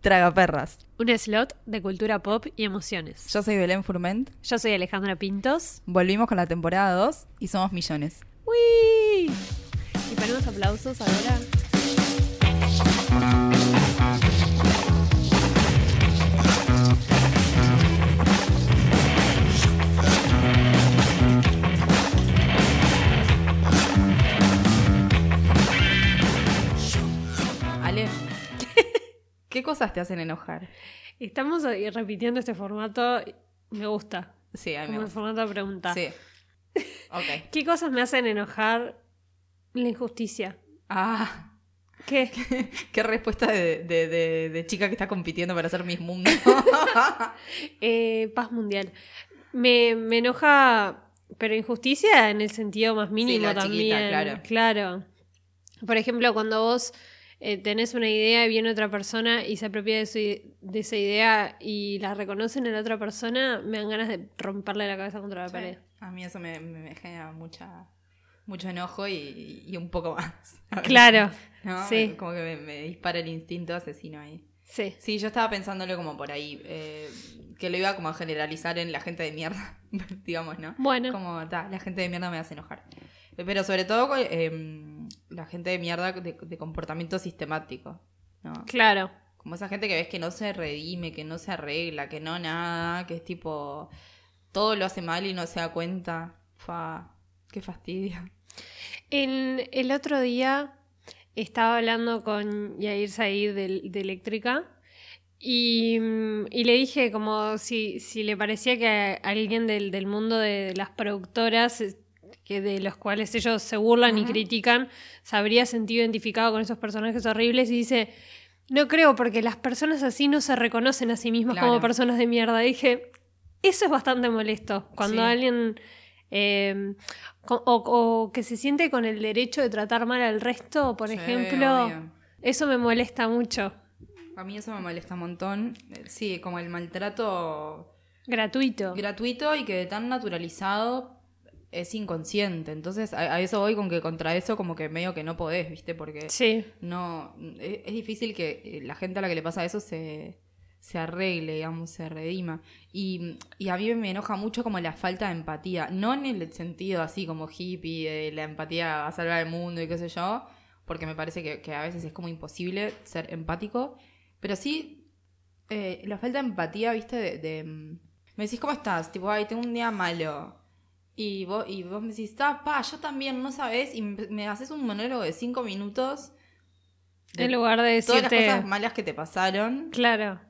Tragaperras. Un slot de cultura pop y emociones. Yo soy Belén Furment. Yo soy Alejandra Pintos. Volvimos con la temporada 2 y somos millones. ¡Uy! Y ponemos aplausos ahora. ¿Qué cosas te hacen enojar? Estamos repitiendo este formato. Me gusta. Sí, a mí Como me el gusta. formato de pregunta. Sí. Ok. ¿Qué cosas me hacen enojar? La injusticia. Ah, ¿Qué? qué respuesta de, de- de- de chica que está compitiendo para ser Miss Mundo. Eh, paz mundial. Me, me enoja, pero injusticia en el sentido más mínimo la también. chiquita, claro. Claro. Por ejemplo, cuando vos eh, tenés una idea y viene otra persona y se apropia de, su de esa idea y la reconocen en la otra persona, me dan ganas de romperle la cabeza contra la pared. A mí eso me, me- me genera mucha, mucho enojo y, y un poco más. Claro, ¿No? sí. Como que me, me dispara el instinto asesino ahí. sí. Sí, yo estaba pensándolo como por ahí, eh, que lo iba como a generalizar en la gente de mierda, digamos, ¿no? Bueno, Como, ta, la gente de mierda me hace enojar. Pero sobre todo eh, la gente de mierda de, de comportamiento sistemático, ¿no? claro. Como esa gente que ves que no se redime, que no se arregla, que no nada, que es tipo, todo lo hace mal y no se da cuenta. Fa, qué fastidio. El, el otro día estaba hablando con Yair Said de, de Eléctrica y, y le dije como si, si le parecía que a alguien del, del mundo de las productoras, que de los cuales ellos se burlan y critican, se habría sentido identificado con esos personajes horribles y dice, no creo porque las personas así no se reconocen a sí mismas como personas de mierda. dije, eso es bastante molesto. Cuando Sí. alguien... eh, co- o, o que se siente con el derecho de tratar mal al resto, por Sí, ejemplo, obvio. eso me molesta mucho. A mí eso me molesta un montón. Sí, como el maltrato Gratuito. gratuito y que de tan naturalizado es inconsciente. Entonces, a, a eso voy con que contra eso como que medio que no podés, ¿viste? Porque sí, no es, es difícil que eh, la gente a la que le pasa eso se, se arregle, digamos, se redima. Y, y a mí me enoja mucho como la falta de empatía. No en el sentido así como hippie, de la empatía a salvar el mundo y qué sé yo, porque me parece que, que a veces es como imposible ser empático. Pero sí, eh, la falta de empatía, ¿viste? De, de, mm, me decís, ¿cómo estás? Tipo, ay, tengo un día malo. Y vos, y vos me decís, ah, pa, yo también, no sabés. Y me, me haces un monólogo de cinco minutos. de en lugar de todas las decirte... cosas malas que te pasaron. Claro,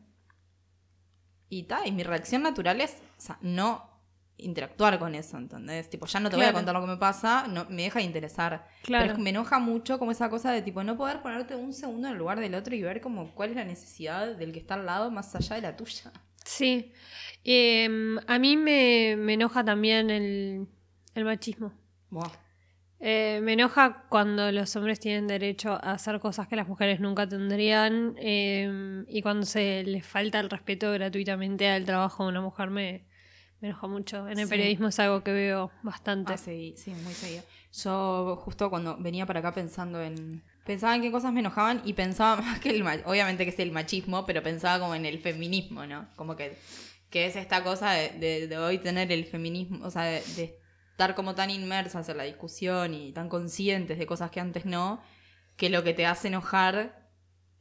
Y ta, y mi reacción natural es o sea, no interactuar con eso, ¿entendés? Tipo, ya no te voy a contar lo que me pasa, no, me deja de interesar. Pero claro. es que me enoja mucho como esa cosa de tipo no poder ponerte un segundo en el lugar del otro y ver como cuál es la necesidad del que está al lado más allá de la tuya. Sí. Eh, a mí me, me enoja también el, el machismo. Buah. Eh, me enoja cuando los hombres tienen derecho a hacer cosas que las mujeres nunca tendrían eh, y cuando se les falta el respeto gratuitamente al trabajo de una mujer me, me enoja mucho. En el Sí. periodismo es algo que veo bastante. Ah, sí, sí, muy seguido. Yo justo cuando venía para acá pensando en... Pensaba en qué cosas me enojaban y pensaba más que el... ma- Obviamente que es el machismo, pero pensaba como en el feminismo, ¿no? Como que, que es esta cosa de, de- de hoy tener el feminismo, o sea, de, de estar como tan inmersas en la discusión y tan conscientes de cosas que antes no, que lo que te hace enojar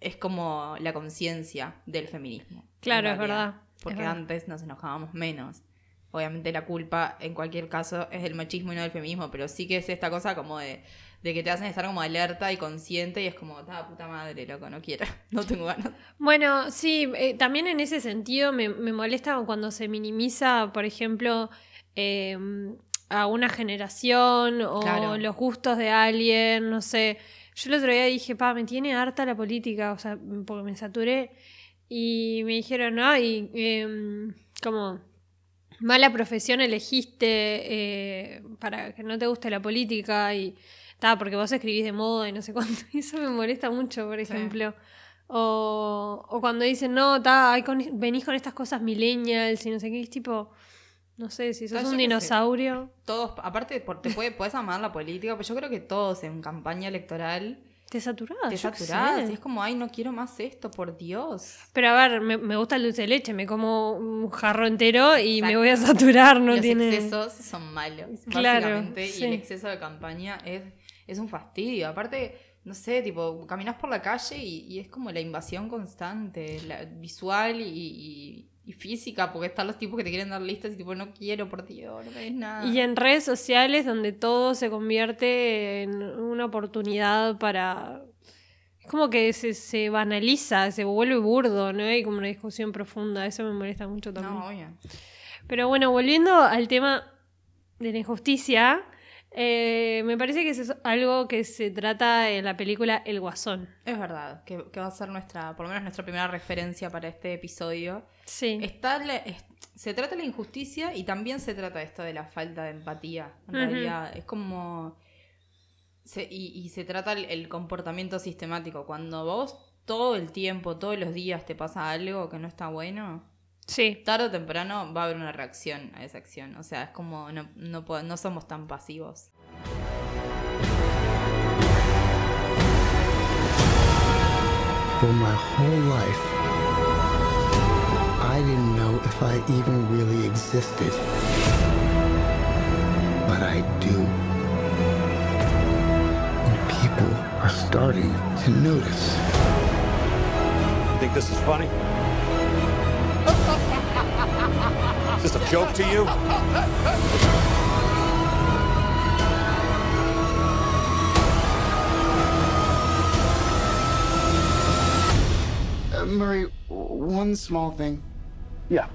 es como la conciencia del feminismo. Claro, es verdad, es Porque verdad. antes nos enojábamos menos. Obviamente la culpa en cualquier caso es del machismo y no del feminismo, pero sí que es esta cosa como de, de que te hacen estar como alerta y consciente y es como, ta puta madre, loco, no quiero, no tengo ganas. Bueno, sí, eh, también en ese sentido me, me molesta cuando se minimiza, por ejemplo, eh, a una generación o Claro. los gustos de alguien, no sé. Yo el otro día dije, pa, me tiene harta la política, o sea, porque me saturé. Y me dijeron, ay, em, como mala profesión elegiste eh, para que no te guste la política y ta, porque vos escribís de moda y no sé cuánto. Y eso me molesta mucho, por Sí. ejemplo. O, o cuando dicen, no, ta, hay con- venís con estas cosas millennials y no sé qué, es tipo, no sé, si sos un sé. dinosaurio. Todos, aparte, te puede, puedes amar la política, pero yo creo que todos en campaña electoral Te saturás. te saturás. Y es como, ay, no quiero más esto, por Dios. Pero a ver, me, me gusta el dulce de leche, me como un jarro entero y me voy a saturar, no Los tiene... excesos son malos, Claro, básicamente. sí. Y el exceso de campaña es, es un fastidio. Aparte, no sé, tipo, caminas por la calle y, y es como la invasión constante, la, visual y, y- y física, porque están los tipos que te quieren dar listas y tipo, no quiero, por Dios, no me nada. Y en redes sociales donde todo se convierte en una oportunidad para... Es como que se, se banaliza, se vuelve burdo, no hay como una discusión profunda, eso me molesta mucho también. No, obvio. Pero bueno, volviendo al tema de la injusticia, eh, me parece que eso es algo que se trata en la película El Guasón. Es verdad, que, que va a ser nuestra, por lo menos nuestra primera referencia para este episodio. Sí. Está se trata de la injusticia y también se trata esto de la falta de empatía. En realidad, es como. se- y, y se trata el, el comportamiento sistemático. Cuando vos todo el tiempo, todos los días te pasa algo que no está bueno, Sí. tarde o temprano va a haber una reacción a esa acción. O sea, es como no, no, no somos tan pasivos. For my whole life, I didn't know if I even really existed. But I do. And people are starting to notice. Think this is funny? Is this a joke to you? Uh, Murray, one small thing. Yeah.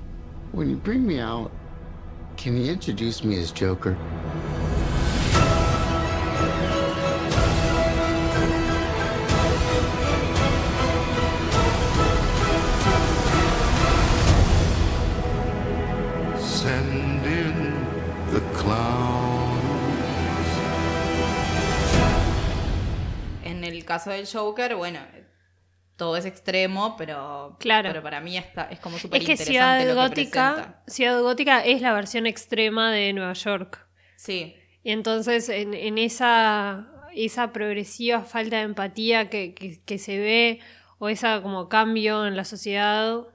When you bring me out, can you introduce me as Joker? Caso del Joker, bueno, todo es extremo, pero, Claro. pero para mí está, es como súper Es que interesante Ciudad lo Gótica. Ciudad Gótica es la versión extrema de Nueva York. Sí, Y entonces en, en esa, esa progresiva falta de empatía que, que- que se ve, o esa como cambio en la sociedad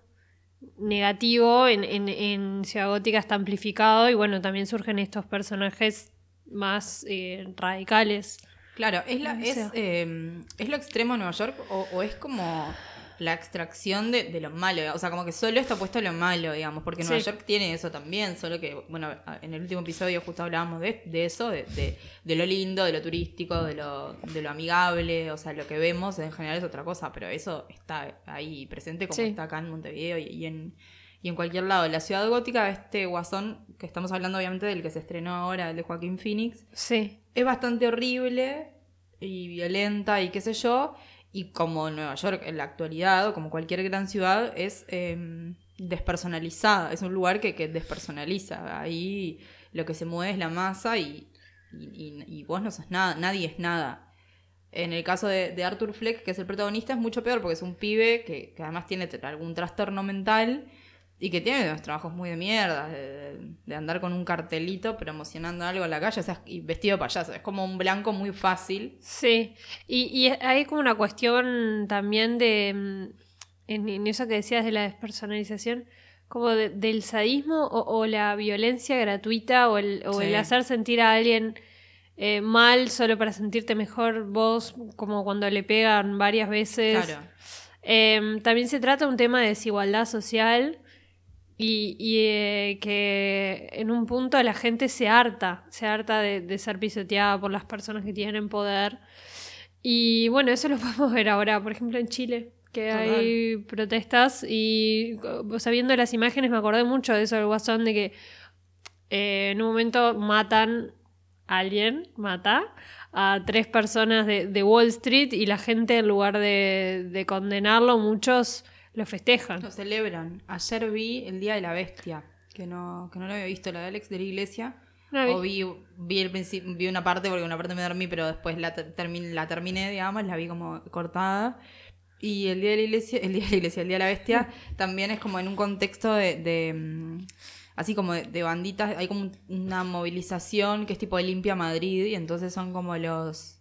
negativo, en, en- en Ciudad Gótica está amplificado y bueno, también surgen estos personajes más eh, radicales. Claro, ¿es, la, es, eh, ¿es lo extremo de Nueva York o, o es como la extracción de, de lo malo? O sea, como que solo está puesto lo malo, digamos, porque Nueva Sí. York tiene eso también, solo que, bueno, en el último episodio justo hablábamos de, de eso, de, de- de lo lindo, de lo turístico, de lo, de lo amigable, o sea, lo que vemos en general es otra cosa, pero eso está ahí presente como Sí. está acá en Montevideo y, y en... Y en cualquier lado, la ciudad gótica, este guasón, que estamos hablando obviamente del que se estrenó ahora, el de Joaquín Phoenix, Sí, es bastante horrible y violenta y qué sé yo. Y como Nueva York en la actualidad, o como cualquier gran ciudad, es eh, despersonalizada. Es un lugar que, que despersonaliza. Ahí lo que se mueve es la masa y, y, vos no sos nada, nadie es nada. En el caso de, de Arthur Fleck, que es el protagonista, es mucho peor porque es un pibe que, que además tiene algún trastorno mental y que tiene unos trabajos muy de mierda, de, de andar con un cartelito promocionando algo en la calle o sea, y vestido de payaso. Es como un blanco muy fácil. sí. Y, y hay como una cuestión también de, mm, en, en eso que decías de la despersonalización, como de- del sadismo o, o la violencia gratuita o el, o el Sí. hacer sentir a alguien eh, mal solo para sentirte mejor vos, como cuando le pegan varias veces. Claro. Eh, también se trata de un tema de desigualdad social y, y, eh, que en un punto la gente se harta, se harta de, de ser pisoteada por las personas que tienen poder. Y bueno, eso lo podemos ver ahora, por ejemplo, en Chile, que Total. hay protestas y, o sea, viendo las imágenes me acordé mucho de eso del Guasón, de que eh, en un momento matan a alguien, mata a tres personas de, de Wall Street y la gente en lugar de, de condenarlo, muchos lo festejan. Lo celebran. Ayer vi El Día de la Bestia, que no, que no lo había visto, la de Alex de la Iglesia. No. O vi, vi, el vi una parte porque una parte me dormí, pero después la, ter- termi- la terminé, digamos, la vi como cortada. Y el día de la iglesia, el día de la iglesia, el día de la bestia, también es como en un contexto de, de, mm, así como de, de banditas, hay como un- una movilización que es tipo de limpia Madrid, y entonces son como los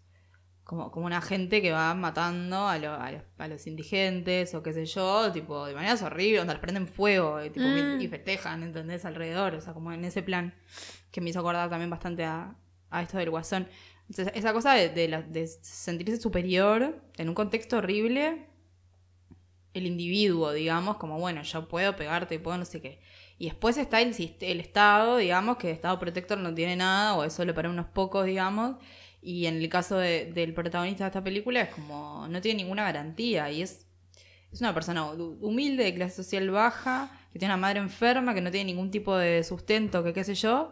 como, como una gente que va matando a, lo- a los, a los indigentes o qué sé yo, tipo, de maneras horribles, donde les prenden fuego y, tipo, Mm. y festejan, ¿entendés? Alrededor, o sea, como en ese plan que me hizo acordar también bastante a, a esto del guasón. Entonces, esa cosa de, de la- de sentirse superior en un contexto horrible, el individuo, digamos, como bueno, yo puedo pegarte, puedo no sé qué. Y después está el, el Estado, digamos, que el Estado protector no tiene nada o es solo para unos pocos, digamos. Y en el caso de- del protagonista de esta película es como no tiene ninguna garantía y es, es una persona hu- humilde, de clase social baja, que tiene una madre enferma, que no tiene ningún tipo de sustento, que qué sé yo,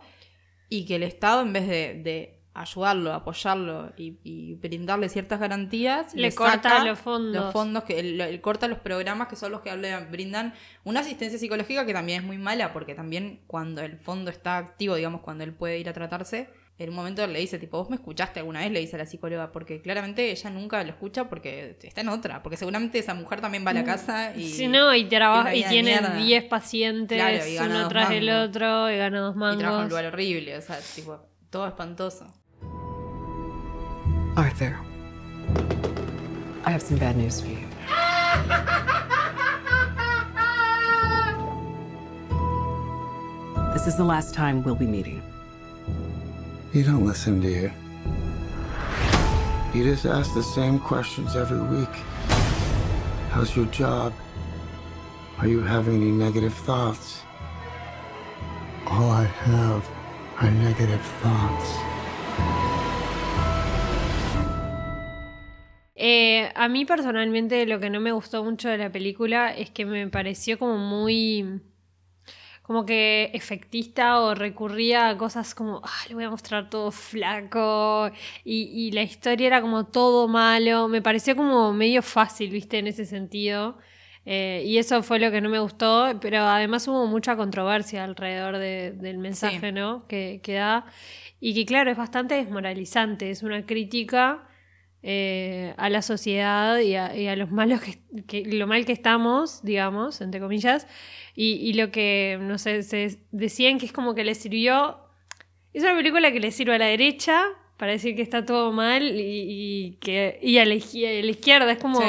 y que el Estado en vez de, de ayudarlo, apoyarlo y, y brindarle ciertas garantías, Le corta los fondos. los fondos que él corta los programas que son los que hablan- brindan una asistencia psicológica que también es muy mala porque también cuando el fondo está activo, digamos, cuando él puede ir a tratarse, en un momento le dice, tipo, vos me escuchaste alguna vez, le dice a la psicóloga, porque claramente ella nunca lo escucha porque está en otra, porque seguramente esa mujer también va a la casa y... Si no, y, trabaja, tiene y tiene mierda. 10 pacientes, Claro, y gana uno tras el mangos. otro, y gana dos y trabaja en un mangos. lugar horrible, o sea, tipo, todo espantoso. Arthur, I have some bad news for you. This is the last time we'll be meeting. You don't listen, do you? You just ask the same questions every week. How's your job? Are you having any negative thoughts? All I have are negative thoughts. Eh, a mí personalmente lo que no me gustó mucho de la película es que me pareció como muy como que efectista o recurría a cosas como, ah, le voy a mostrar todo flaco y, y la historia era como todo malo, me pareció como medio fácil, viste, en ese sentido. Eh, y eso fue lo que no me gustó, pero además hubo mucha controversia alrededor de- del mensaje, Sí. ¿no? Que, que da. Y que claro, es bastante desmoralizante, es una crítica eh, a la sociedad y a, y a los malos que, que- lo mal que estamos, digamos, entre comillas, y, y lo que, no sé, se decían que es como que le sirvió, es una película que le sirve a la derecha para decir que está todo mal y, y que, y a, la, izquier- a la izquierda, es como... Sí.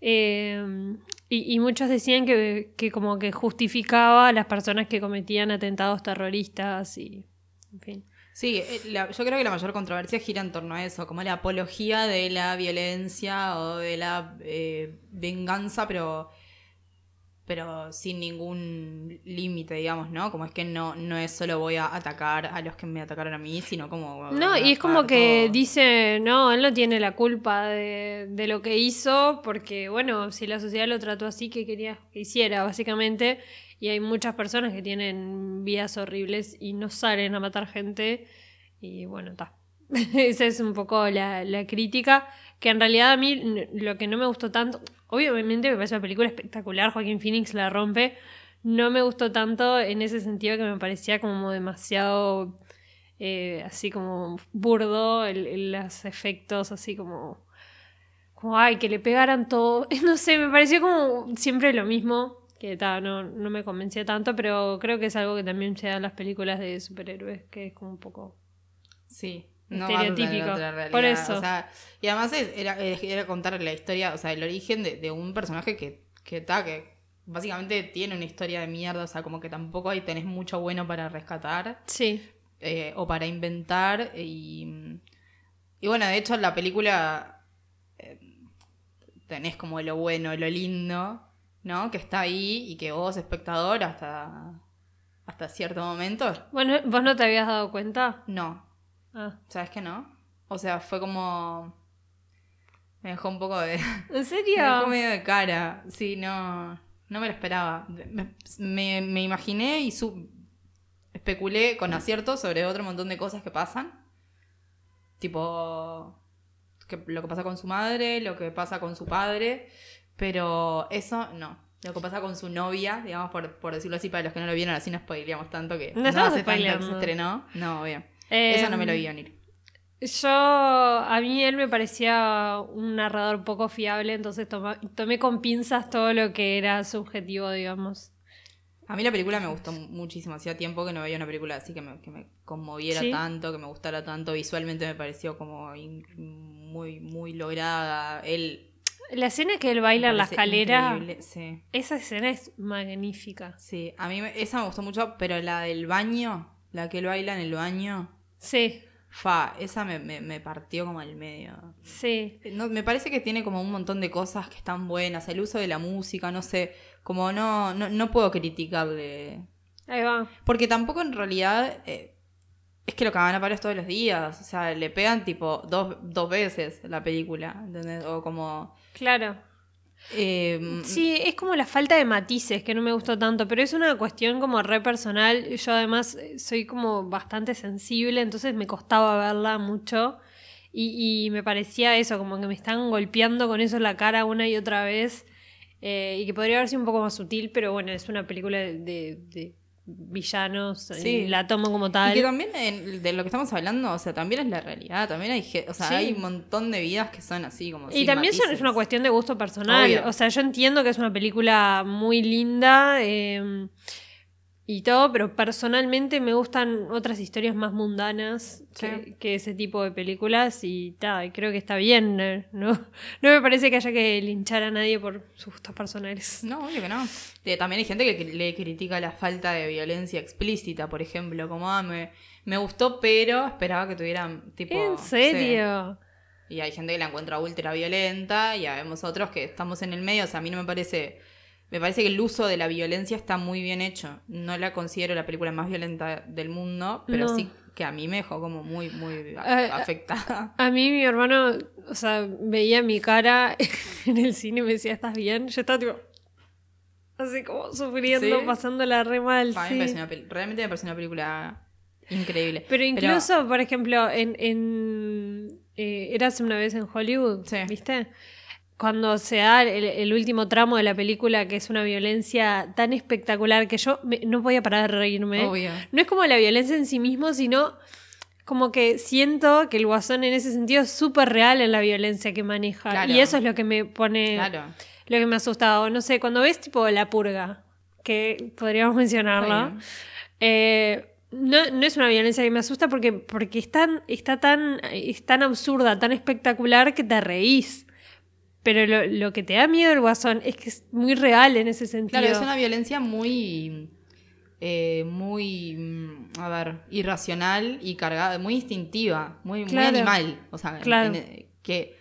eh, y, y muchos decían que, que como que justificaba a las personas que cometían atentados terroristas y, en fin. Sí, eh, la- yo creo que la mayor controversia gira en torno a eso, como la apología de la violencia o de la eh, venganza, pero pero sin ningún límite, digamos, ¿no? Como es que no, no es solo voy a atacar a los que me atacaron a mí, sino como... No, y es como que todo. dice, no, él no tiene la culpa de, de lo que hizo, porque bueno, si la sociedad lo trató así, ¿qué quería que hiciera? Básicamente, y hay muchas personas que tienen vidas horribles y no salen a matar gente, y bueno, está. Esa es un poco la, la crítica, que en realidad a mí lo que no me gustó tanto, obviamente me parece una película espectacular, Joaquín Phoenix la rompe, no me gustó tanto en ese sentido que me parecía como demasiado eh, así como burdo, el- los efectos así como, como, ay, que le pegaran todo. No sé, me pareció como siempre lo mismo, que ta, no, no me convencía tanto, pero creo que es algo que también se da en las películas de superhéroes, que es como un poco... Sí. No Estereotípico. otra realidad. Por eso. O sea, y además es- era, era contar la historia, o sea, el origen de, de un personaje que, que, ta, que básicamente tiene una historia de mierda, o sea, como que tampoco ahí tenés mucho bueno para rescatar. Sí, eh, o para inventar. Y, y bueno, de hecho, en la película eh, tenés como lo bueno, lo lindo, ¿no? Que está ahí y que vos, espectador, hasta, hasta cierto momento, bueno, ¿vos no te habías dado cuenta? no. Ah. ¿Sabes que no? O sea, fue como. Me dejó un poco de. ¿En Me dejó serio? medio de cara. Sí, no. No me lo esperaba. Me, me- me imaginé y su, especulé con acierto sobre otro montón de cosas que pasan. Tipo. que- lo que pasa con su madre, lo que pasa con su padre. Pero eso no. Lo que pasa con su novia, digamos, por, por decirlo así, para los que no lo vieron, así no spoileamos tanto que No estamos hace tanto que se estrenó. No, bien. Eh, Eso no me lo vi venir. Yo, a mí él me parecía un narrador poco fiable, entonces toma- tomé con pinzas todo lo que era subjetivo, digamos. A mí la película me gustó muchísimo. Hacía tiempo que no veía una película así que me, que me conmoviera Sí. tanto, que me gustara tanto. Visualmente me pareció como muy, muy lograda. Él. La escena que él baila en la escalera, increíble, Sí. esa escena es magnífica. Sí, a mí esa me gustó mucho, pero la del baño, la que él baila en el baño, Sí, fa, esa me, me- me partió como al medio. sí. No, me parece que tiene como un montón de cosas que están buenas, el uso de la música, no sé, como no, no, no puedo criticarle. Ahí va. Porque tampoco en realidad eh, es que lo cagan a palos todos los días, o sea, le pegan tipo dos, dos veces la película, ¿entendés? O como... Claro. eh, Sí, es como la falta de matices que no me gustó tanto, pero es una cuestión como re personal. Yo además eh, soy como bastante sensible, entonces me costaba verla mucho. Y, y me parecía eso, como que me están golpeando con eso en la cara una y otra vez. eh, y que podría haber sido un poco más sutil, pero bueno, es una película de, de- de villanos. Sí. y la tomo como Y tal. que también en- de lo que estamos hablando, o sea, también es la realidad, también hay, o sea, Sí. hay un montón de vidas que son así como Y también son- es una cuestión de gusto personal. Obvio. O sea, yo entiendo que es una película muy linda eh, y todo, pero personalmente me gustan otras historias más mundanas que, Sí. que ese tipo de películas y ta, creo que está bien. eh, ¿no? no me parece que haya que linchar a nadie por sus gustos personales. No, obvio que no. También hay gente que le critica la falta de violencia explícita, por ejemplo, como, ah, me, me gustó, pero esperaba que tuvieran tipo... ¿En sí. serio? Y hay gente que la encuentra ultra violenta y vemos otros que estamos en el medio. O sea, a mí no me parece. Me parece que el uso de la violencia está muy bien hecho. No la considero la película más violenta del mundo, pero No. sí que a mí me dejó como muy, muy Eh, afectada. A mí mi hermano, o sea, veía mi cara en el cine y me decía, ¿estás bien? Yo estaba tipo... Así como sufriendo, ¿Sí? pasándola re mal. A mí sí. me una realmente me parece una película increíble. Pero incluso, por ejemplo, en, en eh, Eras una vez en Hollywood, Sí. ¿viste? Cuando se da el, el último tramo de la película, que es una violencia tan espectacular que yo me- no podía parar de reírme. Obvio. No es como la violencia en sí mismo, sino como que siento que el guasón en ese sentido es súper real en la violencia que maneja. Claro. Y eso es lo que me pone, Claro. lo que me asusta. O no sé, cuando ves tipo La Purga, que podríamos mencionarla. Eh, no, no es una violencia que me asusta porque, porque es, tan, está tan, es tan absurda, tan espectacular que te reís. Pero lo, lo que te da miedo el guasón es que es muy real en ese sentido. Claro, es una violencia muy. eh, muy. mm, a ver, irracional y cargada, muy instintiva, muy, Claro. muy animal. O sea, en- Claro. en- que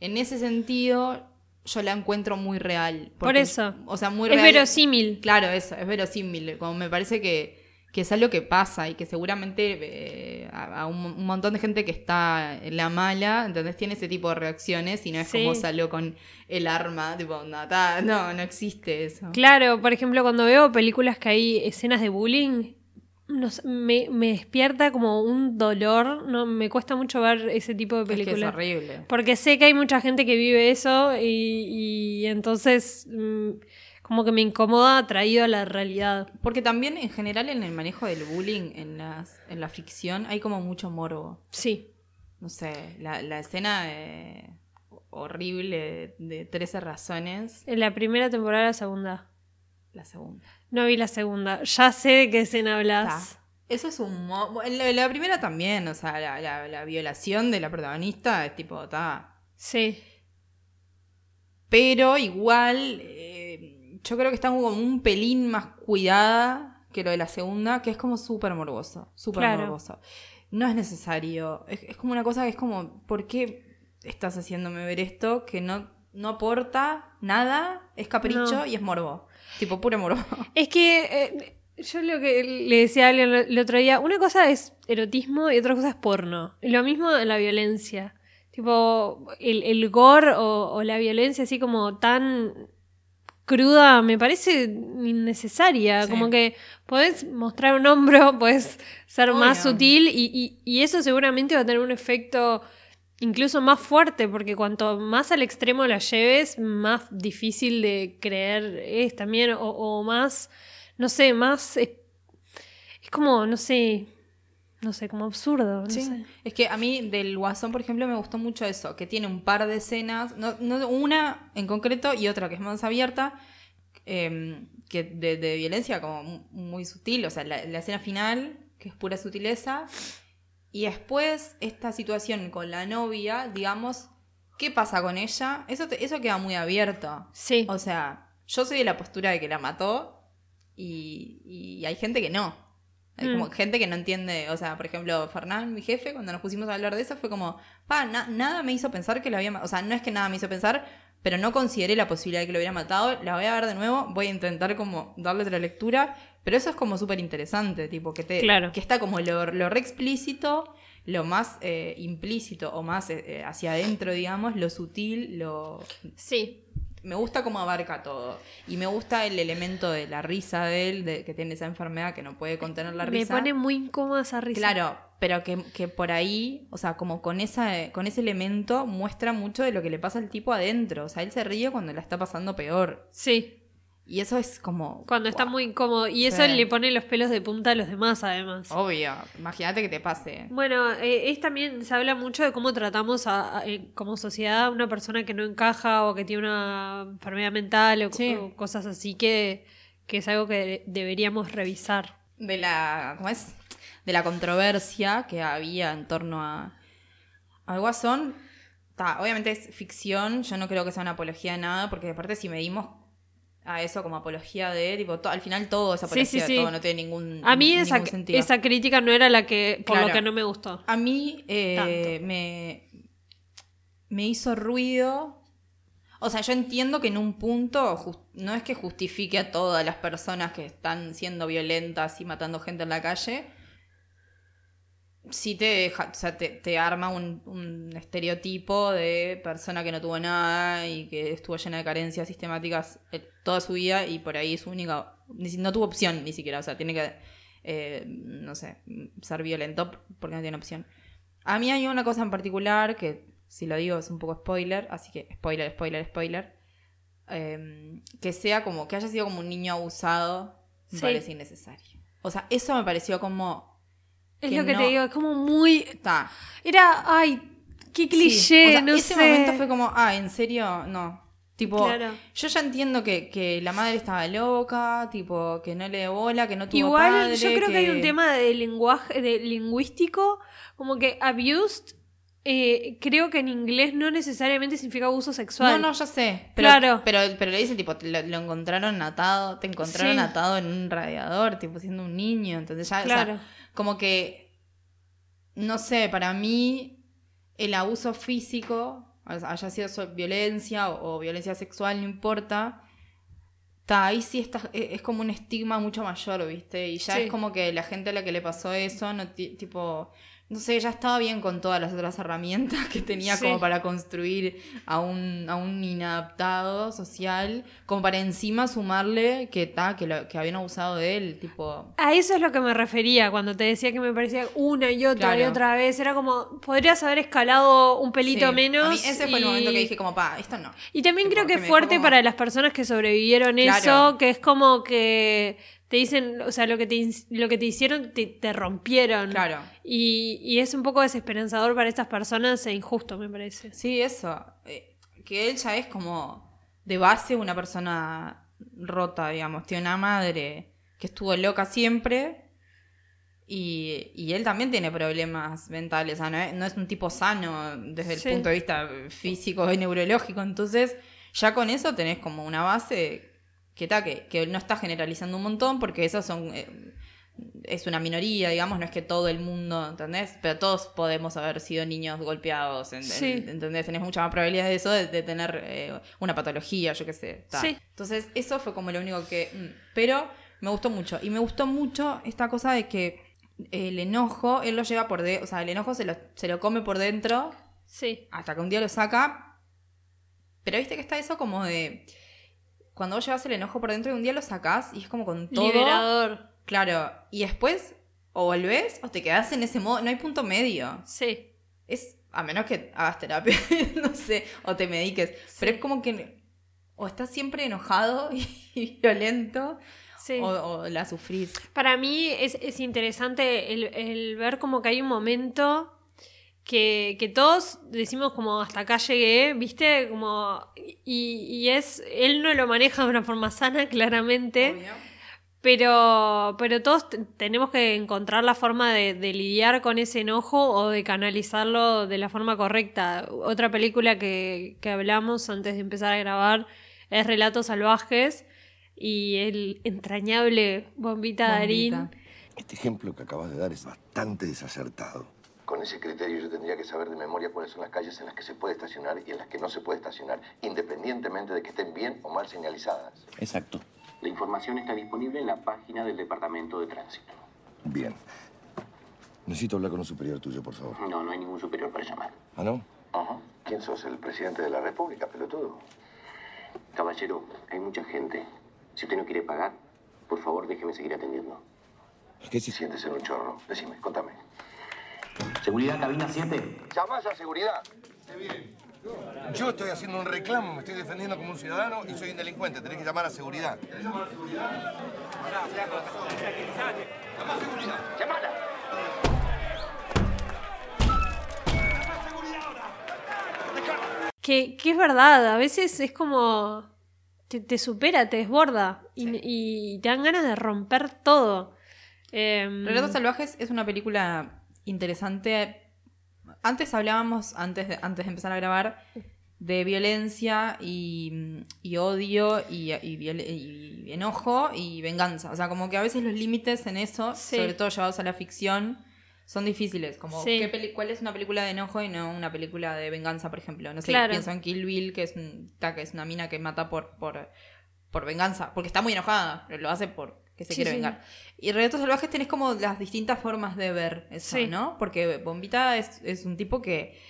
en ese sentido yo la encuentro muy real. Por eso. O sea, muy es real. verosímil. Claro, eso, es verosímil. Como me parece que, que es algo que pasa y que seguramente eh, a, a un, un montón de gente que está en la mala, ¿entendés? Tiene ese tipo de reacciones y no es Sí. como salió con el arma, tipo, no, ta- no, no existe eso. Claro, por ejemplo, cuando veo películas que hay escenas de bullying, no sé, me, me despierta como un dolor. No, me cuesta mucho ver ese tipo de Es que es películas. horrible. Porque sé que hay mucha gente que vive eso y, y entonces mm, como que me incomoda traído a la realidad. Porque también en general en el manejo del bullying en, las, en la ficción hay como mucho morbo. Sí. No sé, la, la escena eh, horrible de 13 razones, En la primera temporada, la segunda. la segunda. No vi la segunda. Ya sé de qué escena hablas. Ta. Eso es un... La, la primera también, o sea, la, la- la violación de la protagonista es tipo, está... Sí. Pero igual, eh, yo creo que está como un pelín más cuidada que lo de la segunda, que es como súper morboso, súper Claro. morboso. No es necesario, es, es como una cosa que es como, ¿por qué estás haciéndome ver esto que no, no aporta nada, es capricho No. y es morbo? Tipo, puro morbo. Es que eh, yo lo que le decía a alguien el- otro día, una cosa es erotismo y otra cosa es porno. Lo mismo en la violencia. Tipo, el, el gore o, o la violencia así como tan cruda me parece innecesaria. Sí. Como que podés mostrar un hombro, podés ser más sutil y, y- y eso seguramente va a tener un efecto incluso más fuerte, porque cuanto más al extremo la lleves, más difícil de creer es también, o, o más, no sé, más... Es, es como, no sé, no sé, como absurdo. No Sí. sé. Es que a mí del Guasón, por ejemplo, me gustó mucho eso, que tiene un par de escenas, no, no una en concreto y otra que es más abierta, em, que de, de violencia como mu- muy sutil, o sea, la, la escena final, que es pura sutileza, y después esta situación con la novia, digamos, ¿qué pasa con ella? Eso, te- eso queda muy abierto. Sí. O sea, yo soy de la postura de que la mató y, y hay gente que no. Hay Mm. como gente que no entiende, o sea, por ejemplo, Fernán, mi jefe, cuando nos pusimos a hablar de eso, fue como, pa, na- nada me hizo pensar que lo había matado. O sea, no es que nada me hizo pensar, pero no consideré la posibilidad de que lo hubiera matado. La voy a ver de nuevo, voy a intentar como darle otra lectura, pero eso es como súper interesante, tipo, que, te, Claro. que está como lo, lo re explícito, lo más eh, implícito o más eh, eh, hacia adentro, digamos, lo sutil, lo, Sí. Me gusta cómo abarca todo. Y me gusta el elemento de la risa de él, de que tiene esa enfermedad que no puede contener la Me risa. pone muy incómoda esa risa. Claro, pero que, que por ahí, o sea, como con, esa, con ese elemento muestra mucho de lo que le pasa al tipo adentro. O sea, él se ríe cuando la está pasando peor. Sí. Y eso es como... Cuando está muy incómodo. Y eso le pone los pelos de punta a los demás, además. Obvio, imagínate que te pase. Bueno, eh, es también se habla mucho de cómo tratamos a, a- eh, como sociedad a una persona que no encaja o que tiene una enfermedad mental o, Sí. o cosas así que, que es algo que de- deberíamos revisar. de la ¿cómo es? de la controversia que había en torno a al Guasón ta, obviamente es ficción yo no creo que sea una apología de nada porque aparte si medimos a eso como apología de tipo to- al final todo es Sí, apología sí, de sí. todo no tiene ningún A mí esa, sentido. esa crítica no era la que por lo que no me gustó. a mí eh, me me hizo ruido o sea, yo entiendo que en un punto no es que justifique a todas las personas que están siendo violentas y matando gente en la calle. Sí te deja, o sea, te, te arma un, un estereotipo de persona que no tuvo nada y que estuvo llena de carencias sistemáticas eh, toda su vida y por ahí su única, no tuvo opción ni siquiera, o sea, tiene que, eh, no sé, ser violento porque no tiene opción. A mí hay una cosa en particular que, si lo digo, es un poco spoiler, así que spoiler, spoiler, spoiler. eh, que sea como, que haya sido como un niño abusado, me Sí. parece innecesario. O sea, eso me pareció como. Es que lo que no- te digo, es como muy... Está. Era, ay, qué Sí. cliché, O sea, no ese sé. momento fue como, ah, ¿en serio? No. Tipo, Claro. yo ya entiendo que, que la madre estaba loca, tipo, que no le dio bola, que no tuvo Igual padre, yo creo que... hay un tema de lenguaje, de lingüístico, como que abused, eh, creo que en inglés no necesariamente significa abuso sexual. No, no, ya sé. Pero, Claro. Pero, pero le dicen, tipo, te lo, lo encontraron atado, te encontraron Sí. atado en un radiador, tipo, siendo un niño. Entonces ya, o sea, Claro. Como que, no sé, para mí el abuso físico, haya sido violencia o, o violencia sexual, no importa. Está, ahí sí está, e- es como un estigma mucho mayor, ¿viste? Y ya Sí. es como que la gente a la que le pasó eso, no tipo, no sé, ya estaba bien con todas las otras herramientas que tenía Sí. como para construir a un, a un inadaptado social, como para encima sumarle que, ta, que, lo- que habían abusado de él, tipo... A eso es lo que me refería cuando te decía que me parecía una y otra y otra vez. Era como, podrías haber escalado un pelito Sí. menos. A mí ese fue el momento que dije como, pa, esto no. Y también Tipo, creo que es fuerte como- para las personas que sobrevivieron Claro. eso, que es como que te dicen, o sea, lo que te, lo que te hicieron te, te rompieron. Claro. Y, y es un poco desesperanzador para estas personas e injusto, me parece. Sí, eso. eh, que él ya es como de base una persona rota, digamos. Tiene una madre que estuvo loca siempre. Y, y él también tiene problemas mentales. O sea, no es, no es un tipo sano desde el Sí. punto de vista físico y neurológico. Entonces, ya con eso tenés como una base que, ta, que, que no está generalizando un montón, porque esos son. eh, es una minoría, digamos, no es que todo el mundo, ¿entendés? Pero todos podemos haber sido niños golpeados, en- en- Sí. ¿entendés? Tenés mucha más probabilidad de eso, de, de tener eh, una patología, yo qué sé. Sí. Entonces, eso fue como lo único que... mm, Pero me gustó mucho. Y me gustó mucho esta cosa de que el enojo, él lo lleva por dentro, o sea, el enojo se lo, se lo come por dentro Sí. hasta que un día lo saca. Pero viste que está eso como de... Cuando vos llevas el enojo por dentro y un día lo sacás y es como con todo... Liberador. Claro, y después o volvés o te quedás en ese modo, no hay punto medio. Sí. Es, a menos que hagas terapia, no sé, o te mediques, pero es como que o estás siempre enojado y violento Sí. o, o la sufrís. Para mí es, es interesante el, el ver como que hay un momento que, que todos decimos como hasta acá llegué, ¿viste? Como, y, y es, él no lo maneja de una forma sana, claramente. Obvio. Pero, pero todos te- tenemos que encontrar la forma de, de lidiar con ese enojo o de canalizarlo de la forma correcta. Otra película que, que hablamos antes de empezar a grabar es Relatos Salvajes y el entrañable Bombita Darín. Bombita. Este ejemplo que acabas de dar es bastante desacertado. Con ese criterio yo tendría que saber de memoria cuáles son las calles en las que se puede estacionar y en las que no se puede estacionar, independientemente de que estén bien o mal señalizadas. Exacto. La información está disponible en la página del Departamento de Tránsito. Bien. Necesito hablar con un superior tuyo, por favor. No, no hay ningún superior para llamar. ¿Ah, no? Ajá. ¿Quién sos? ¿El presidente de la República, pelotudo? Caballero, hay mucha gente. Si usted no quiere pagar, por favor déjeme seguir atendiendo. ¿Qué Si sientes en un chorro, decime, contame. Seguridad, cabina 7. ¿Llamás a seguridad? Yo estoy haciendo un reclamo, me estoy defendiendo como un ciudadano y soy un delincuente. Tenés que llamar a seguridad. Que, que es verdad, a veces es como. Te, te supera, te desborda y, y te dan ganas de romper todo. Em, Relatos Salvajes es una película interesante. Antes hablábamos, antes de, antes de empezar a grabar, de violencia y, y odio y, y viol- y enojo y venganza. O sea, como que a veces los límites en eso, Sí. sobre todo llevados a la ficción, son difíciles. Como Sí. ¿qué cuál es una película de enojo y no una película de venganza, por ejemplo. No sé, Claro. pienso en Kill Bill, que es, un- ta, que es una mina que mata por, por, por venganza, porque está muy enojada, lo hace por que se Sí, quiere sí. vengar. Y Relatos Salvajes tenés como las distintas formas de ver eso, Sí. ¿no? Porque Bombita es, es un tipo que...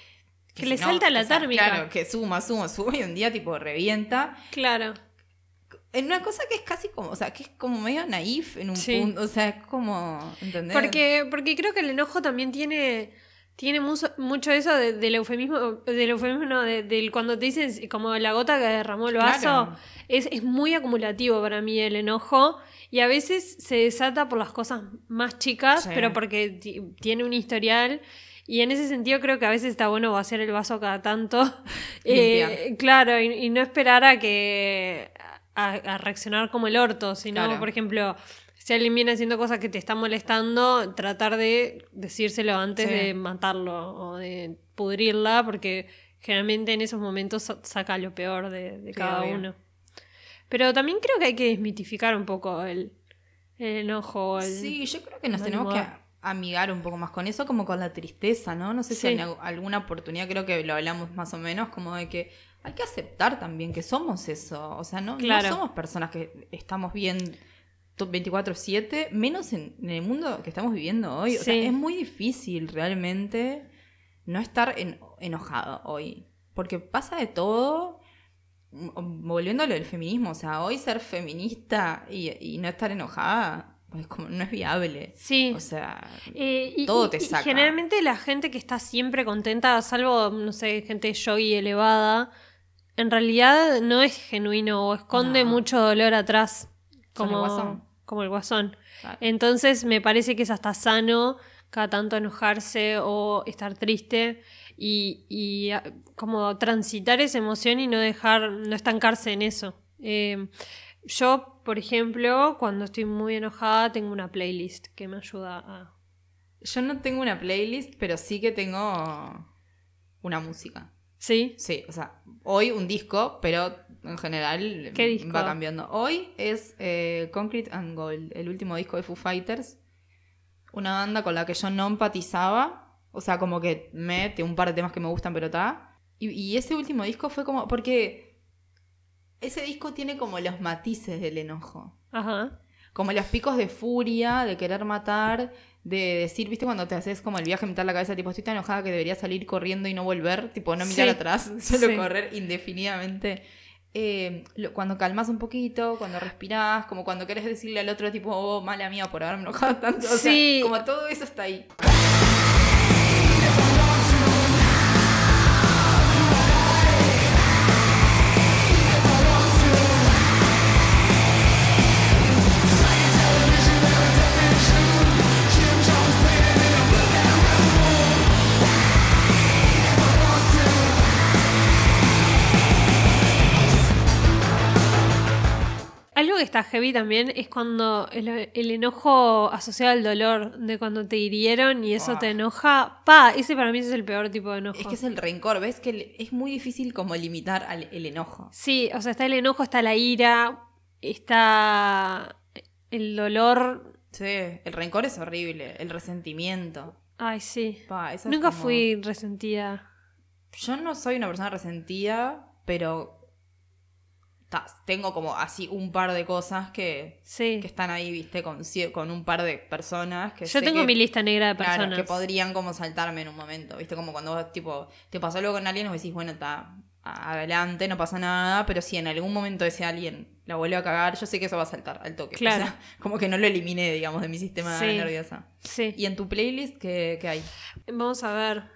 Que le si salta la térmica. Claro, que suma, suma, suma y un día tipo revienta. Claro. En una cosa que es casi como, o sea, que es como medio naif en un Sí. punto, o sea, es como, ¿entendés? Porque, porque creo que el enojo también tiene, tiene mucho, mucho eso de- del eufemismo, del eufemismo, no, de- del cuando te dicen como la gota que derramó el vaso, Claro. es, es muy acumulativo para mí el enojo y a veces se desata por las cosas más chicas, Sí. pero porque ti- tiene un historial. Y en ese sentido creo que a veces está bueno vaciar el vaso cada tanto. Eh, claro, y, y no esperar a que a, a reaccionar como el orto, sino, Claro. por ejemplo, si alguien viene haciendo cosas que te están molestando, tratar de decírselo antes Sí. de matarlo o de pudrirla, porque generalmente en esos momentos sa- saca lo peor de, de Sí, cada obvio. uno. Pero también creo que hay que desmitificar un poco el, el enojo. el- Sí, yo creo que nos tenemos que amigar un poco más con eso, como con la tristeza, ¿no? No sé si en al- alguna oportunidad creo que lo hablamos más o menos, como de que hay que aceptar también que somos eso. O sea, no, no somos personas que estamos bien 24/7, menos en, en el mundo que estamos viviendo hoy. O sea, es muy difícil realmente no estar en- enojado hoy. Porque pasa de todo. M- Volviendo a lo del feminismo, o sea, hoy ser feminista y, y no estar enojada, pues como no es viable. Sí. O sea, Eh, y, todo y- te y saca. generalmente la gente que está siempre contenta, salvo, no sé, gente yogi elevada, en realidad no es genuino o esconde No. mucho dolor atrás. Como. Como el guasón. Claro. Entonces me parece que es hasta sano cada tanto enojarse o estar triste y, y, ah, como transitar esa emoción y no dejar, no estancarse en eso. Eh, yo, por ejemplo, cuando estoy muy enojada, tengo una playlist que me ayuda a yo no tengo una playlist, pero sí que tengo una música. ¿Sí? Sí, o sea, hoy un disco, pero en general ¿Qué disco? va cambiando. Hoy es eh, Concrete and Gold, el último disco de Foo Fighters. Una banda con la que yo no empatizaba. O sea, como que me, tiene un par de temas que me gustan, pero está. Y, y ese último disco fue como. Porque ese disco tiene como los matices del enojo. Ajá. Como los picos de furia, de querer matar, de decir, viste, cuando te haces como el viaje a mitad de la cabeza, tipo, estoy tan enojada que debería salir corriendo y no volver, tipo, no mirar Sí. atrás, solo Sí. correr indefinidamente. Eh, lo- cuando calmas un poquito, cuando respirás, como cuando querés decirle al otro, tipo, oh, mala mía por haberme enojado tanto. O sea, Sí. como todo eso está ahí. Algo que está heavy también es cuando el, el enojo asociado al dolor, de cuando te hirieron y eso Ah. te enoja. Pa, ese para mí es el peor tipo de enojo. Es que es el rencor, ¿ves? Que es muy difícil como limitar al, el enojo. Sí, o sea, está el enojo, está la ira, está el dolor. Sí, el rencor es horrible, el resentimiento. Ay, sí. Pa, eso es Nunca como- fui resentida. Yo no soy una persona resentida, pero tengo como así un par de cosas que, Sí. que están ahí, viste, con, con un par de personas que Yo tengo que- mi lista negra de Claro, personas. que podrían como saltarme en un momento, ¿viste? Como cuando vos, tipo, te pasó algo con alguien vos decís, bueno, está adelante, no pasa nada, pero si en algún momento ese alguien la vuelve a cagar, yo sé que eso va a saltar al toque. O Claro. sea, como que no lo eliminé, digamos, de mi sistema Sí. nervioso. Sí. ¿Y en tu playlist qué, qué hay? Vamos a ver.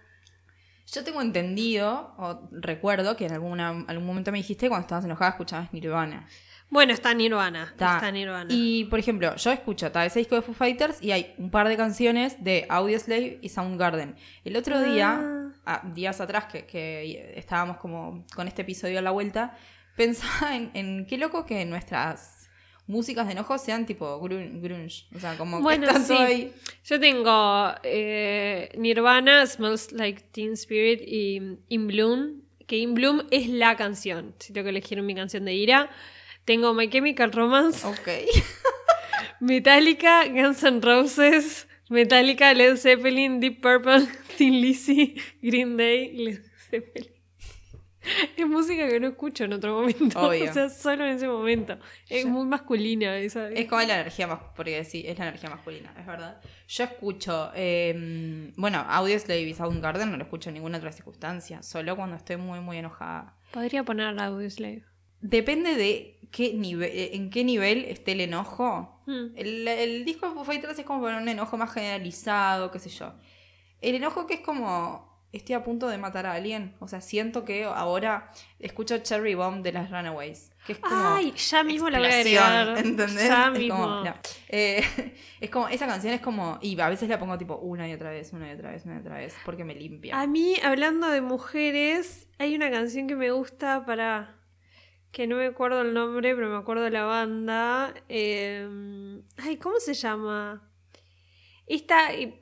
Yo tengo entendido, o recuerdo, que en alguna, algún momento me dijiste cuando estabas enojada escuchabas Nirvana. Bueno, está Nirvana. Está Nirvana. Y, por ejemplo, yo escucho ta, ese disco de Foo Fighters y hay un par de canciones de Audioslave y Soundgarden. El otro día, ah, días atrás, que, que estábamos como con este episodio a la vuelta, pensaba en, en qué loco que nuestras músicas de enojo sean tipo grun- grunge. O sea, como Bueno, que están sí. ahí. Yo tengo eh, Nirvana, Smells Like Teen Spirit y In Bloom. Que In Bloom es la canción. Si tengo que elegir mi canción de ira. Tengo My Chemical Romance, Ok. Metallica, Guns N' Roses, Metallica, Led Zeppelin, Deep Purple, Thin Lizzy, Green Day, Led Zeppelin. Es música que no escucho en otro momento. Obvio. O sea, solo en ese momento. Es muy masculina esa. Es como la energía más, porque sí, es la energía masculina, es verdad. Yo escucho, eh, bueno, Audioslave y Soundgarden no lo escucho en ninguna otra circunstancia, solo cuando estoy muy, muy enojada. Podría poner Audioslave. Depende de qué nivel, en qué nivel esté el enojo. Hmm. El, el disco de Foo Fighters es como para un enojo más generalizado, qué sé yo. El enojo que es como, estoy a punto de matar a alguien. O sea, siento que ahora escucho Cherry Bomb de las Runaways. Que es como Ay, ya mismo la voy a agregar. ¿Entendés? Ya es mismo. como, no. Eh, es como, esa canción es como, y a veces la pongo tipo una y otra vez, una y otra vez, una y otra vez, porque me limpia. A mí, hablando de mujeres, hay una canción que me gusta para. que no me acuerdo el nombre, pero me acuerdo de la banda. Eh, ay, ¿cómo se llama? Esta. eh,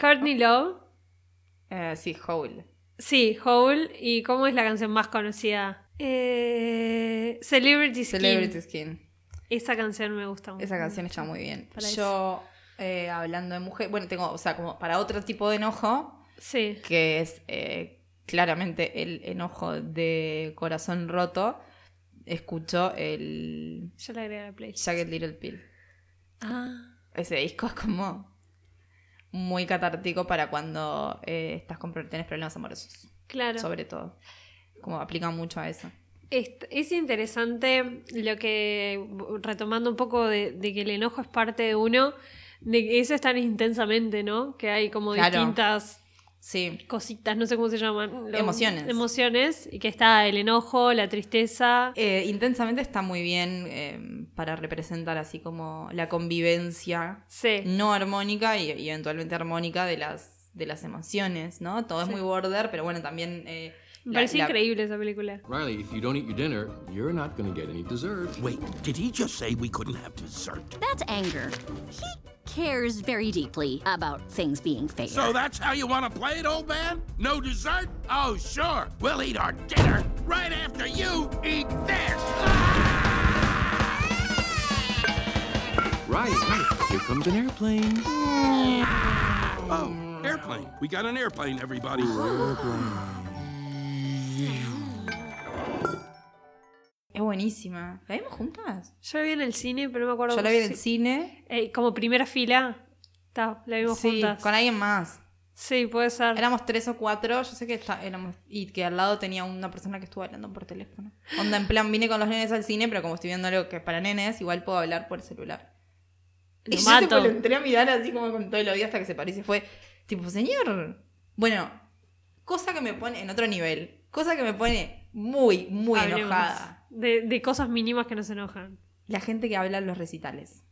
Courtney Love. Eh, sí, Howl. Sí, Hole. ¿Y cómo es la canción más conocida? Eh, Celebrity Skin. Celebrity Skin. Esa canción me gusta mucho. Esa canción está muy bien. Para Yo, eh, hablando de mujer, bueno, tengo, o sea, como para otro tipo de enojo, Sí. que es eh, claramente el enojo de corazón roto, escucho el Yo la agregué la playlist. Jagged Little Pill. Ah. Ese disco es como muy catártico para cuando eh, estás con, tenés problemas amorosos, Claro. sobre todo. Como aplica mucho a eso. Es, es interesante lo que, retomando un poco de, de que el enojo es parte de uno, de que eso es tan intensamente, ¿no? Que hay como Claro. distintas Sí, cositas, no sé cómo se llaman. lo- Emociones. Emociones, y que está el enojo, la tristeza. Eh, intensamente está muy bien eh, para representar así como la convivencia Sí. no armónica y, y eventualmente armónica de las, de las emociones, ¿no? Todo es muy border, pero bueno, también... eh, Me parece la- increíble esa película. Riley, if you don't eat your dinner, you're not going to get any dessert. Wait, did he just say we couldn't have dessert? That's anger. He cares very deeply about things being fair. So that's how you want to play it, old man? No dessert? Oh, sure. We'll eat our dinner right after you eat this. Ah! Right, right. Here comes an airplane. Oh, airplane. We got an airplane, everybody. Es buenísima. ¿La vimos juntas? Yo la vi en el cine, pero no me acuerdo. Yo la vi en el cine. Eh, como primera fila. Está, la vimos Sí, juntas. con alguien más. Sí, puede ser. Éramos tres o cuatro, yo sé que está, éramos, y que al lado tenía una persona que estuvo hablando por teléfono. Onda, en plan, vine con los nenes al cine, pero como estoy viendo algo que es para nenes, igual puedo hablar por celular. Lo y yo mato. tipo, lo entré a mirar así como con todo el oído hasta que se parece. Fue tipo, señor. Bueno, cosa que me pone en otro nivel. Cosa que me pone muy, muy Hablemos enojada. De, de cosas mínimas que nos enojan. La gente que habla en los recitales.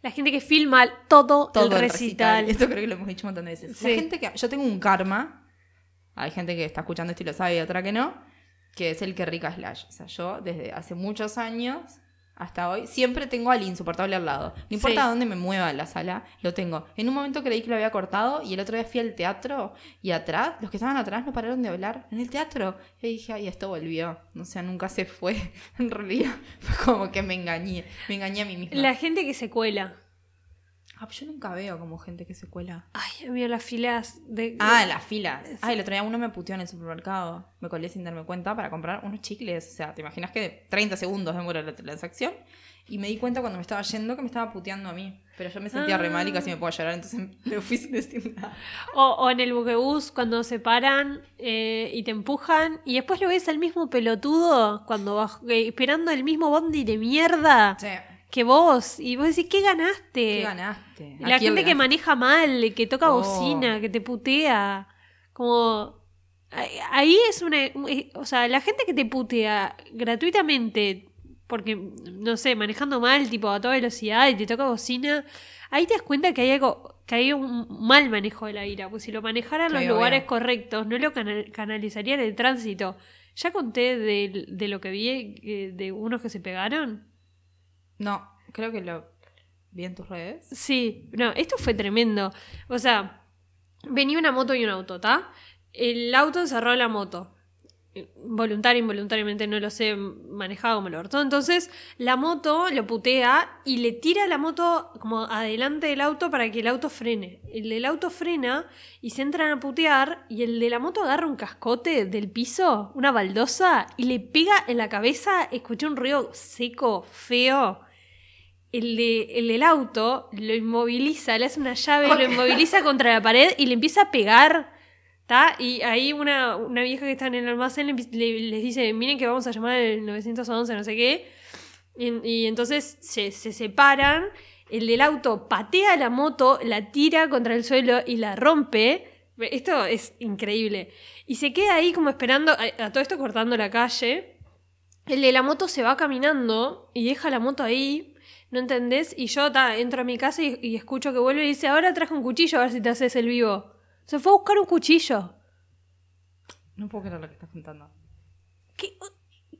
La gente que filma todo, Todo el el recital. Esto creo que lo hemos dicho un montón de veces. Sí. La gente que. Yo tengo un karma. Hay gente que está escuchando esto y lo sabe y otra que no. que es el que rica slash. O sea, yo desde hace muchos años hasta hoy siempre tengo al insoportable al lado. No importa Sí. dónde me mueva la sala, lo tengo. En un momento creí que lo había cortado y el otro día fui al teatro y atrás, los que estaban atrás no pararon de hablar en el teatro. Y dije, ay, esto volvió. O sea, nunca se fue. En realidad fue como que me engañé. Me engañé a mí misma. La gente que se cuela. Ah, yo nunca veo como gente que se cuela. Ay, mira las filas de. Ah, las filas. Ah, el otro día uno me puteó en el supermercado. Me colé sin darme cuenta para comprar unos chicles. O sea, ¿te imaginas que 30 segundos demora la transacción? Y me di cuenta cuando me estaba yendo que me estaba puteando a mí. Pero yo me sentía re mal y casi me puedo llorar, entonces me fui sin decir nada. O, o en el buquebús cuando se paran eh, y te empujan y después lo ves al mismo pelotudo cuando vas eh, esperando el mismo bondi de mierda Sí. Que vos y vos decís, ¿qué ganaste? ¿Qué ganaste? ¿A La gente que maneja mal, que toca Oh. bocina, que te putea, como... ahí- es una... eh, O sea, la gente que te putea gratuitamente, porque, no sé, manejando mal, tipo a toda velocidad y te toca bocina, ahí te das cuenta que hay algo, que hay un mal manejo de la ira, pues si lo manejaran en los lugares obvio. correctos, no lo canal- canalizarían el tránsito. Ya conté de, de lo que vi eh, de unos que se pegaron. No, creo que lo vi en tus redes. Sí, no, esto fue tremendo. O sea, venía una moto y un auto, ¿tá? El auto encerró la moto. Voluntario, involuntariamente, no lo sé, manejaba como el orto. Entonces, la moto lo putea y le tira la moto como adelante del auto para que el auto frene. El del auto frena y se entran a putear y el de la moto agarra un cascote del piso, una baldosa, y le pega en la cabeza. Escuché un ruido seco, feo el, de- el del auto lo inmoviliza, le hace una llave, lo inmoviliza contra la pared y le empieza a pegar. ¿tá? Y ahí una, una vieja que está en el almacén le les dice, miren que vamos a llamar el 911, no sé qué. Y, y entonces se, se separan, el del auto patea la moto, la tira contra el suelo y la rompe. Esto es increíble. Y se queda ahí como esperando, a, a todo esto cortando la calle. El de la moto se va caminando y deja la moto ahí, ¿no entendés? Y yo ta, entro a mi casa y, y escucho que vuelve y dice, ahora traje un cuchillo a ver si te haces el vivo. Se fue a buscar un cuchillo. No puedo creer lo que estás contando. ¿Qué?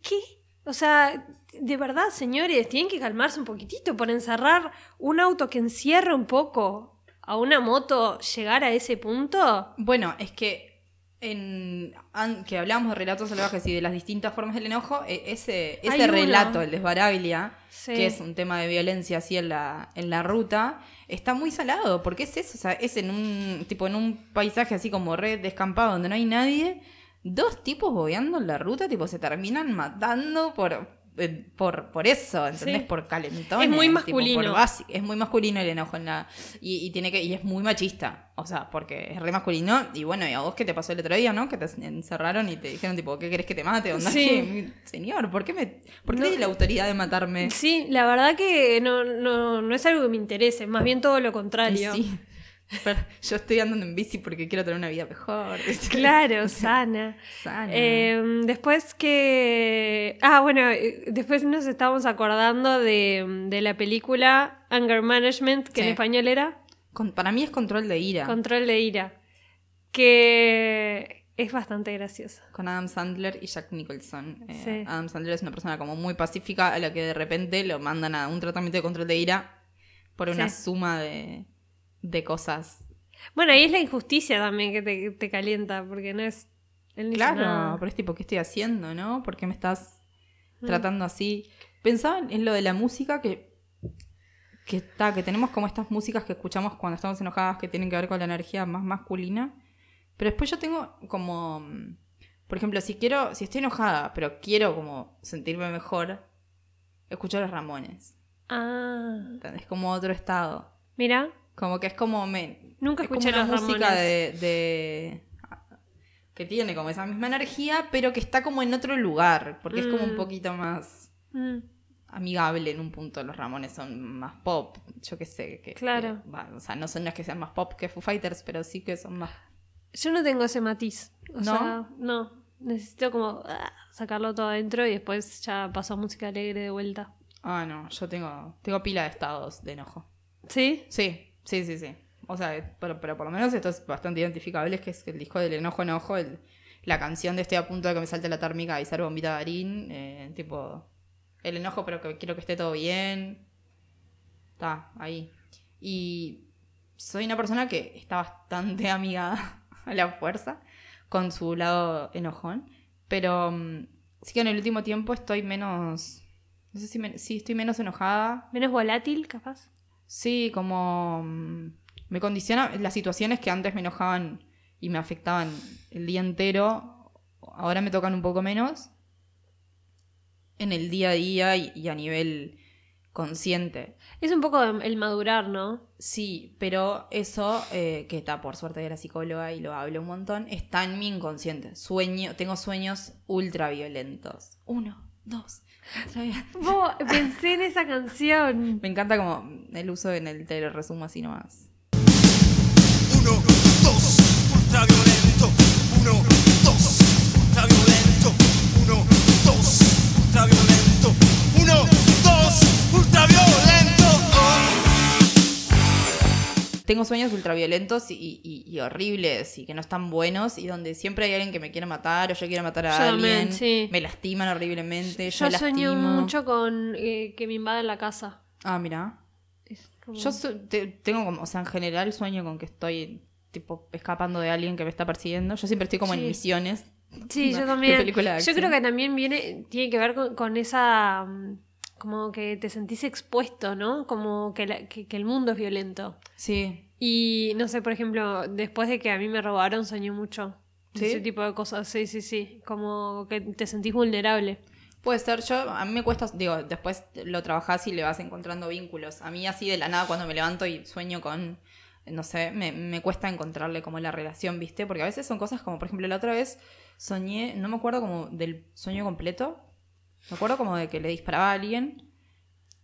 ¿Qué? O sea, de verdad, señores, tienen que calmarse un poquitito por encerrar un auto que encierra un poco a una moto, llegar a ese punto. Bueno, es que en que hablamos de relatos salvajes y de las distintas formas del enojo, e- ese, ese relato, el de Esbaraglia, Sí. que es un tema de violencia así en la, en la ruta, está muy salado, porque es eso, o sea, es en un tipo en un paisaje así como red descampado donde no hay nadie, dos tipos bobeando en la ruta, tipo se terminan matando por por, por eso, ¿entendés? Sí. Por calentón. Es muy masculino. es muy masculino el enojo en la. Y, y tiene que. Y es muy machista. O sea, porque es re masculino. Y bueno, y a vos que te pasó el otro día, ¿no? Que te encerraron y te dijeron, tipo, ¿qué querés que te mate? Onda, Sí. Señor, ¿por qué me. ¿Por qué No. la autoridad de matarme? Sí, la verdad que no, no, no es algo que me interese, más bien todo lo contrario. Sí. Pero yo estoy andando en bici porque quiero tener una vida mejor. Claro, sana. Sana. Eh, después que... Ah, bueno, eh, después nos estábamos acordando de, de la película Anger Management, que en español era Con- para mí es control de ira. Control de Ira, que es bastante graciosa. con Adam Sandler y Jack Nicholson. Eh, Sí. Adam Sandler es una persona como muy pacífica a la que de repente lo mandan a un tratamiento de control de ira por una Sí. suma de, de cosas. Bueno, ahí es la injusticia también que te, te calienta, porque no es... él Claro, nada. pero es tipo, ¿qué estoy haciendo, no? ¿Por qué me estás Mm. tratando así? Pensaba en lo de la música que que está, que tenemos como estas músicas que escuchamos cuando estamos enojadas que tienen que ver con la energía más masculina. Pero después yo tengo como mm, por ejemplo, si quiero, si estoy enojada, pero quiero como sentirme mejor, escucho a los Ramones. Ah, Es como otro estado. mira, Como que es como me, Nunca es como escuché una los música de, de- que tiene como esa misma energía, pero que está como en otro lugar, porque es como un Mm. poquito más Mm, amigable en un punto. Los Ramones son más pop, yo qué sé. Que, Claro. que- o sea, no son no es que sean más pop que Foo Fighters, pero sí que son más. yo no tengo ese matiz. O ¿No? sea, no. Necesito como ah, sacarlo todo adentro y después ya paso a música alegre de vuelta. Ah, no, yo tengo, tengo pila de estados de enojo. ¿Sí? Sí, sí, sí, sí. O sea, pero, pero por lo menos esto es bastante identificable, es que es el disco del enojo enojo, el, la canción de Estoy a punto de que me salte la térmica y ser bombita Darín, eh, tipo, el enojo, pero que quiero que esté todo bien. Está, ahí. Y soy una persona que está bastante amiga a la fuerza con su lado enojón, pero mm, sí que en el último tiempo estoy menos... No sé si, me- sí, estoy menos enojada. Menos volátil, capaz. Sí, como mm, me condiciona las situaciones que antes me enojaban y me afectaban el día entero, ahora me tocan un poco menos en el día a día y, y a nivel consciente. Es un poco el madurar, ¿no? Sí, pero eso, eh, que está por suerte de la psicóloga y lo hablo un montón, está en mi inconsciente. Sueño, tengo sueños ultra violentos. Uno, dos. Vos, pensé en esa canción. Me encanta como el uso en el te lo resumo así nomás. Uno, dos, ultraviolento. Uno, dos, ultraviolento. Uno, dos, ultraviolento. Uno, Tengo sueños ultraviolentos y, y, y horribles y que no están buenos y donde siempre hay alguien que me quiere matar o yo quiero matar a Yo alguien. también, sí. Me lastiman horriblemente. Yo, Yo sueño lastimo. mucho con eh, que me invaden la casa. Ah, mira. como- Yo te- tengo como, o sea, en general sueño con que estoy tipo escapando de alguien que me está persiguiendo. Yo siempre estoy como Sí. en misiones. Sí, yo también. Yo creo que también viene, tiene que ver con, con esa, mm, como que te sentís expuesto, ¿no? Como que, la- que, que el mundo es violento. Sí. Y no sé, por ejemplo, después de que a mí me robaron, soñé mucho. ¿Sí? Ese tipo de cosas, sí, sí, sí. Como que te sentís vulnerable. Puede ser, yo, a mí me cuesta, digo, después lo trabajás y le vas encontrando vínculos. A mí así de la nada cuando me levanto y sueño con, no sé, me, me cuesta encontrarle como la relación, ¿viste? Porque a veces son cosas como, por ejemplo, la otra vez soñé, no me acuerdo como del sueño completo, me acuerdo como de que le disparaba a alguien.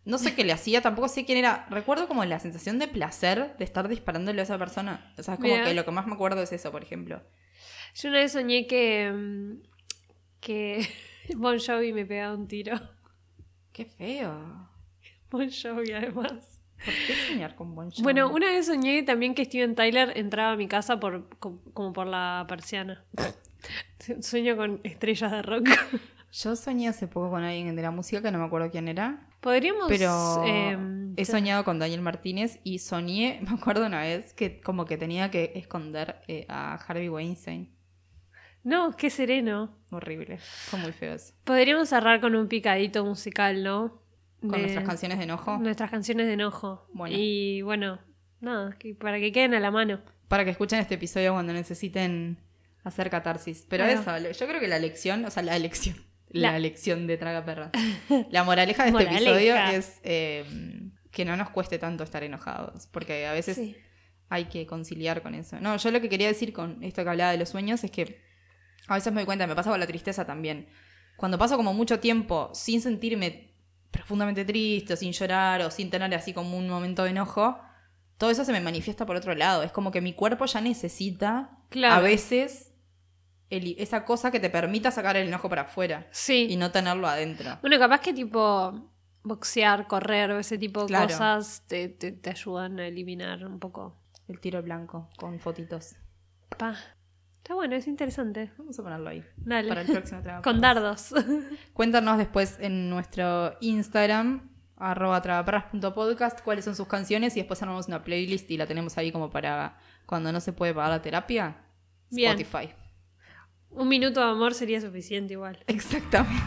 No sé qué le hacía, tampoco sé quién era. Recuerdo como la sensación de placer de estar disparándole a esa persona. O sea, es como que lo que más me acuerdo es eso, por ejemplo. Yo una vez soñé que, mm, que Bon Jovi me pegaba un tiro. Qué feo. Bon Jovi, además. ¿Por qué soñar con Bon Jovi? Bueno, una vez soñé también que Steven Tyler entraba a mi casa por, co- como por la persiana. Sueño con estrellas de rock. Yo soñé hace poco con alguien de la música que no me acuerdo quién era. Podríamos. Pero em, he soñado con Daniel Martínez y soñé, me acuerdo una vez, que como que tenía que esconder eh, a Harvey Weinstein. No, qué sereno. Horrible. Fue muy feo eso. Podríamos cerrar con un picadito musical, ¿no? Con De- nuestras canciones de enojo. Nuestras canciones de enojo. Bueno. Y bueno, nada, para que queden a la mano. Para que escuchen este episodio cuando necesiten hacer catarsis. Pero Bueno. eso, yo creo que la lección, o sea, la lección. La, La- lección de Traga Perra. La moraleja de este Moraleja. episodio es eh, que no nos cueste tanto estar enojados. Porque a veces Sí. hay que conciliar con eso. No, yo lo que quería decir con esto que hablaba de los sueños es que a veces me doy cuenta, me pasa con la tristeza también. Cuando paso como mucho tiempo sin sentirme profundamente triste o sin llorar o sin tener así como un momento de enojo, todo eso se me manifiesta por otro lado. Es como que mi cuerpo ya necesita Claro. a veces el- esa cosa que te permita sacar el enojo para afuera Sí. y no tenerlo adentro. Bueno, capaz que tipo boxear, correr o ese tipo de Claro. cosas te, te, te ayudan a eliminar un poco. El tiro blanco con fotitos. Pa. Está bueno, es interesante. Vamos a ponerlo ahí. Dale. Para el próximo trabajo. Con dardos. Cuéntanos después en nuestro Instagram, arroba travaperras.podcast, cuáles son sus canciones y después armamos una playlist y la tenemos ahí como para cuando no se puede pagar la terapia. Bien. Spotify. Un minuto de amor sería suficiente igual. Exactamente.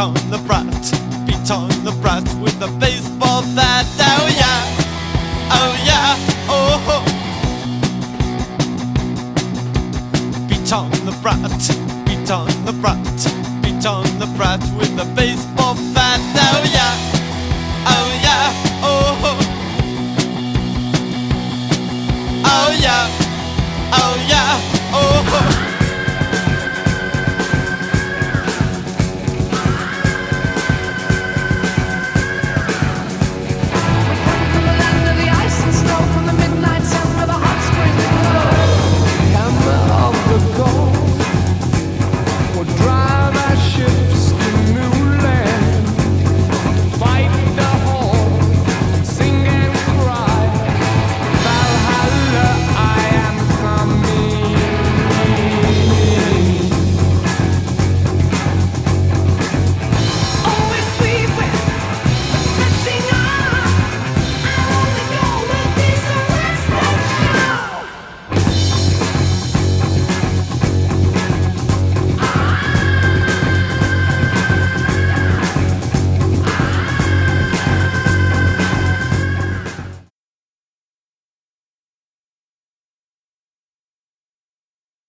on the brat, beat on the brat with a baseball bat.